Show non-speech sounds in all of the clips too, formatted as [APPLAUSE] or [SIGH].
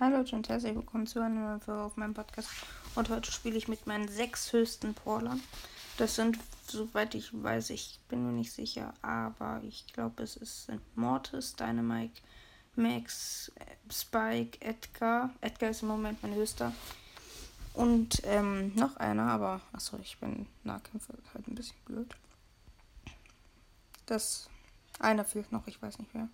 Hallo Leute und herzlich willkommen zu einer neuen Folge auf meinem Podcast. Und heute spiele ich mit meinen sechs höchsten Brawlern. Das sind, soweit ich weiß, ich bin mir nicht sicher, aber ich glaube, es ist, sind Mortis, Dynamite, Max, Spike, Edgar. Edgar ist im Moment mein höchster. Und ähm, noch einer, aber achso, ich bin Nahkämpfer, halt ein bisschen blöd. Das einer fehlt noch, ich weiß nicht wer.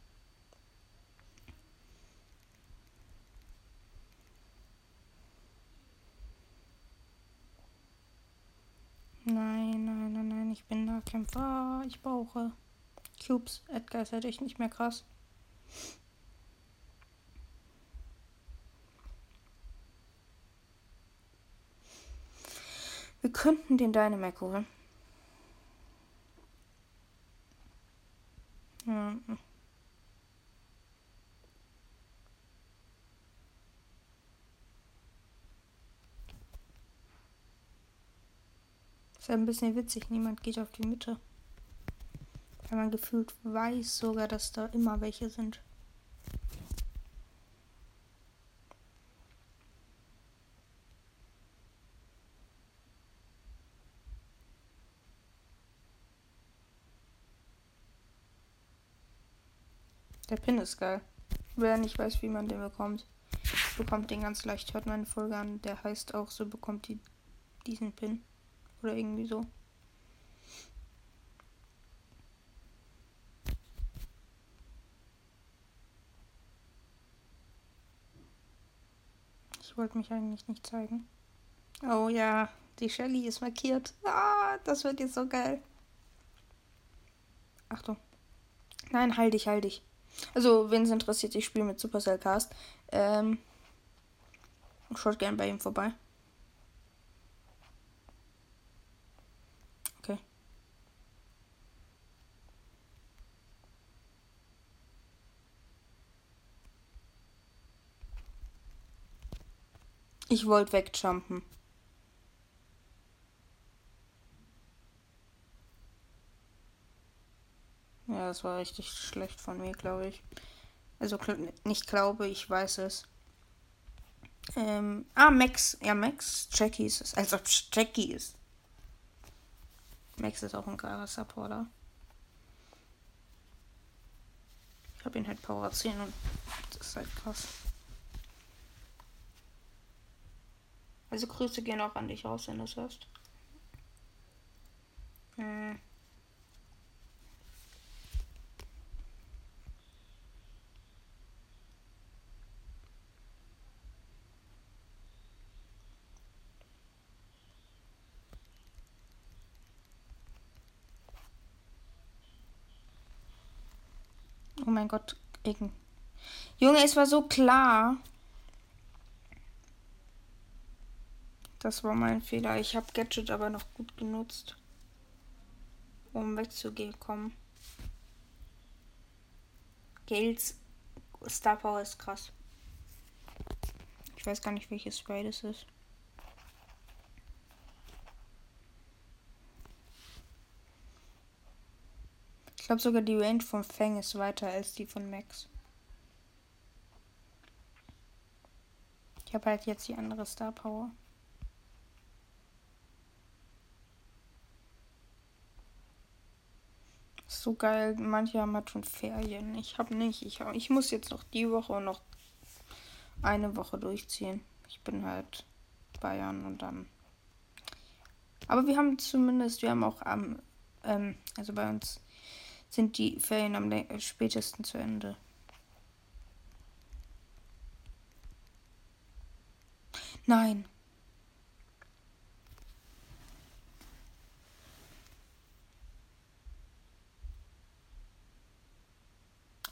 Nein, nein, nein, nein, ich bin Nahkämpfer. Ich brauche Cubes. Edgar ist halt echt nicht mehr krass. Wir könnten den Dynamac holen. Hm. Ist ein bisschen witzig, niemand geht auf die Mitte. Weil man gefühlt weiß sogar, dass da immer welche sind. Der Pin ist geil. Wer nicht weiß, wie man den bekommt, bekommt den ganz leicht. Hört meine Folge an. Der heißt auch so, bekommt die diesen Pin. Oder irgendwie so. Ich wollte mich eigentlich nicht zeigen. Oh ja, die Shelly ist markiert. Ah, das wird jetzt so geil. Achtung. Nein, halt dich, halt dich. Also, wenn es interessiert, ich spiele mit Supercell Cast. Ähm, schaut gerne bei ihm vorbei. Ich wollte wegjumpen. Ja, das war richtig schlecht von mir, glaube ich. Also nicht glaube, ich weiß es. Ähm, ah, Max. Ja, Max. Jackie ist es. Als ob Jackie ist. Max ist auch ein geiler Supporter. Ich habe ihn halt Power 10 und das ist halt krass. Also Grüße gehen auch an dich raus, wenn du es hörst. Hm. Oh mein Gott, Egen. Junge, es war so klar. Das war mein Fehler. Ich habe Gadget aber noch gut genutzt, um wegzukommen. Gales Star Power ist krass. Ich weiß gar nicht, welches Spray das ist. Ich glaube sogar die Range von Fang ist weiter als die von Max. Ich habe halt jetzt die andere Star Power. So geil. Manche haben halt schon Ferien. Ich habe nicht. Ich, hab, ich muss jetzt noch die Woche und noch eine Woche durchziehen. Ich bin halt Bayern und dann. Aber wir haben zumindest, wir haben auch am, ähm, also bei uns sind die Ferien am spätesten zu Ende. Nein.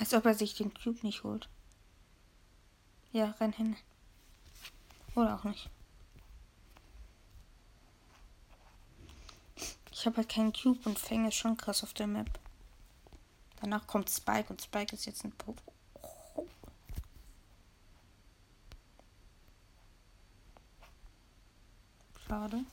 Als ob er sich den Cube nicht holt. Ja, renn hin. Oder auch nicht. Ich habe halt keinen Cube und Fang ist schon krass auf der Map. Danach kommt Spike und Spike ist jetzt ein Pro. Schade.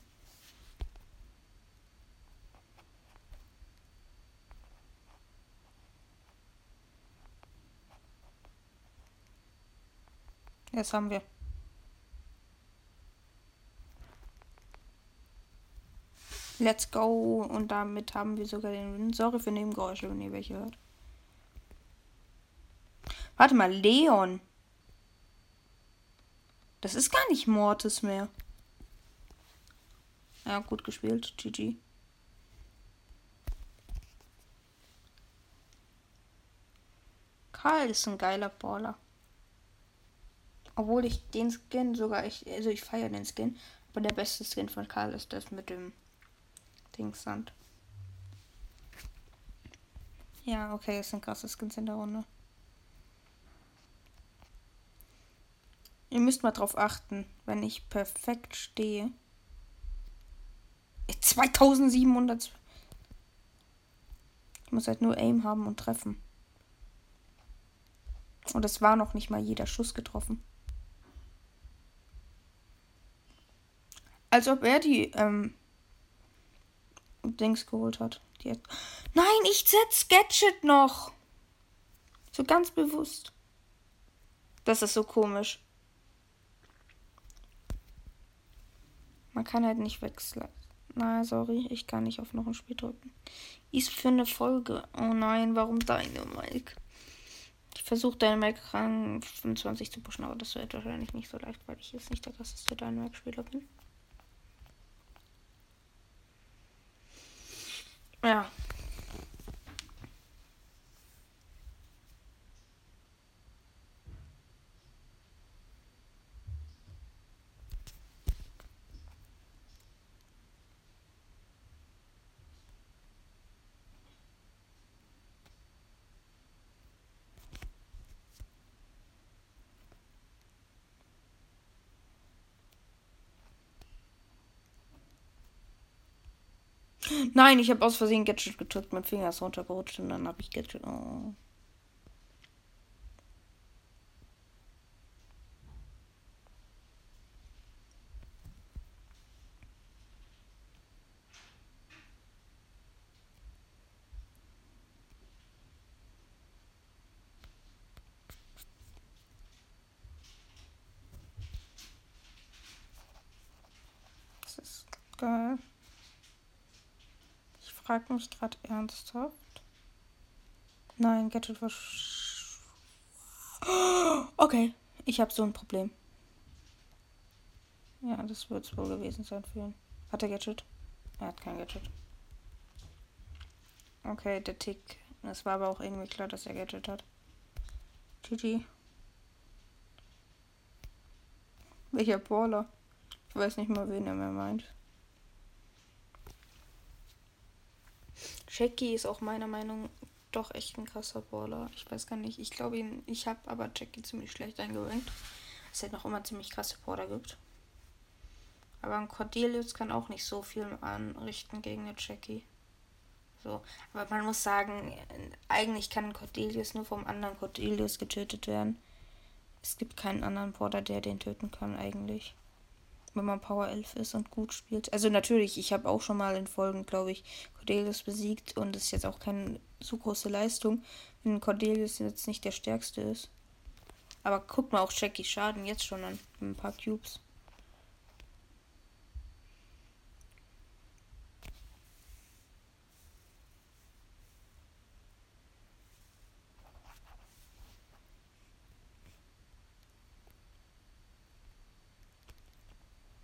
Jetzt haben wir. Let's go. Und damit haben wir sogar den Win. Sorry für Nebengeräusche, wenn ihr welche hört. Warte mal, Leon. Das ist gar nicht Mortis mehr. Ja, gut gespielt. GG. Karl ist ein geiler Baller. Obwohl ich den Skin sogar, ich, also ich feiere den Skin, aber der beste Skin von Karl ist das mit dem Dingssand. Ja, okay, es sind krasse Skins in der Runde. Ihr müsst mal drauf achten, wenn ich perfekt stehe. 2700. Ich muss halt nur Aim haben und treffen. Und es war noch nicht mal jeder Schuss getroffen. Als ob er die ähm, Dings geholt hat. Die hat Nein, ich setz Gadget noch. So ganz bewusst. Das ist so komisch. Man kann halt nicht wechseln. Nein, sorry, ich kann nicht auf noch ein Spiel drücken. Ist für eine Folge. Oh nein, warum deine Mike? Ich versuche deine Mike Rang 25 zu pushen, aber das wird wahrscheinlich nicht so leicht, weil ich jetzt nicht der krasseste Dynamax-Spieler bin. Ja. Nein, ich habe aus Versehen Gadget gedrückt. Mein Finger ist runtergerutscht und dann habe ich Gadget. Oh. Geil frage mich gerade ernsthaft. Nein, Gadget war. Okay, ich habe so ein Problem. Ja, das wird es wohl gewesen sein für ihn. Hat er Gadget? Er hat kein Gadget. Okay, der Tick. Es war aber auch irgendwie klar, dass er Gadget hat. GG. Welcher Baller? Ich weiß nicht mal, wen er mehr meint. Jackie ist auch meiner Meinung nach doch echt ein krasser Baller. Ich weiß gar nicht. Ich glaube, ihn, ich habe aber Jackie ziemlich schlecht eingerankt. Es halt noch immer ziemlich krasse Border gibt. Aber ein Cordelius kann auch nicht so viel anrichten gegen eine Jackie. So. Aber man muss sagen, eigentlich kann ein Cordelius nur vom anderen Cordelius getötet werden. Es gibt keinen anderen Border, der den töten kann, eigentlich wenn man Power 11 ist und gut spielt. Also natürlich, ich habe auch schon mal in Folgen, glaube ich, Cordelius besiegt und es ist jetzt auch keine so große Leistung, wenn Cordelius jetzt nicht der stärkste ist. Aber guck mal auch Jackie Schaden jetzt schon an, ein paar Cubes.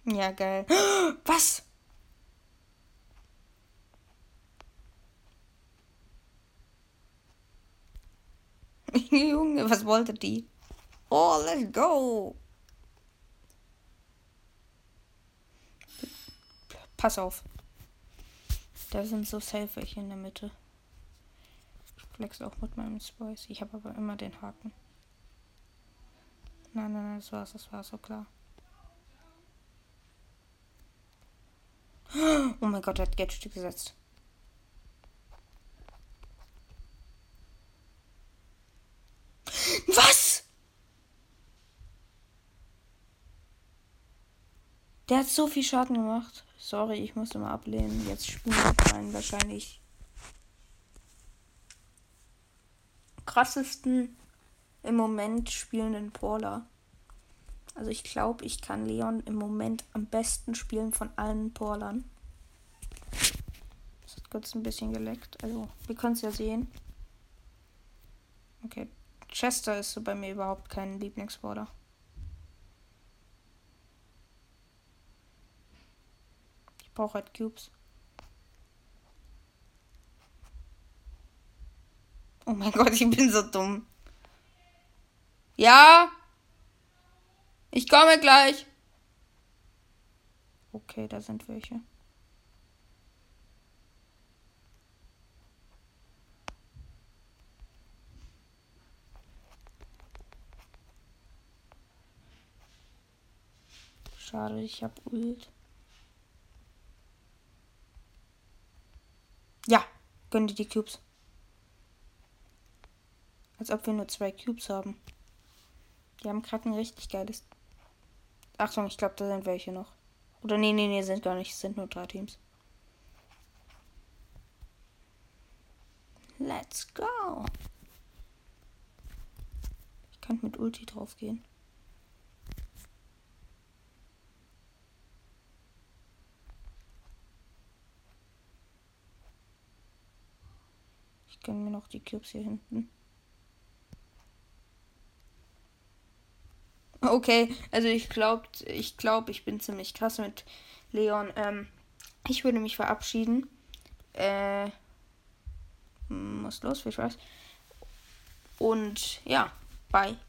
Ja, geil. Was? [LAUGHS] Junge, was wollte die? Oh, let's go. Pass auf. Da sind so safe welche in der Mitte. Ich flex auch mit meinem Spice. Ich habe aber immer den Haken. Nein, nein, nein, das war's, das war so klar. Oh mein Gott, er hat Gadget gesetzt. Was? Der hat so viel Schaden gemacht. Sorry, ich musste mal ablehnen. Jetzt spielen wir meinen wahrscheinlich krassesten im Moment spielenden Brawler. Also ich glaube, ich kann Leon im Moment am besten spielen von allen Porlern. Kurz ein bisschen geleckt. Also, wir können es ja sehen. Okay. Chester ist so bei mir überhaupt kein Lieblingsborder. Ich brauche halt Cubes. Oh mein Gott, ich bin so dumm. Ja. Ich komme gleich. Okay, da sind welche. Schade, ich hab Ult. Ja, gönn dir die Cubes. Als ob wir nur zwei Cubes haben. Die haben gerade ein richtig geiles. Achtung, ich glaube, da sind welche noch. Oder nee, nee, nee, sind gar nicht. Es sind nur drei Teams. Let's go. Ich kann mit Ulti drauf Ich gönne mir noch die Cubes hier hinten. Okay, also ich glaube, ich glaube, ich bin ziemlich krass mit Leon. Ähm, ich würde mich verabschieden. Äh, muss los, viel Spaß. Und ja, bye.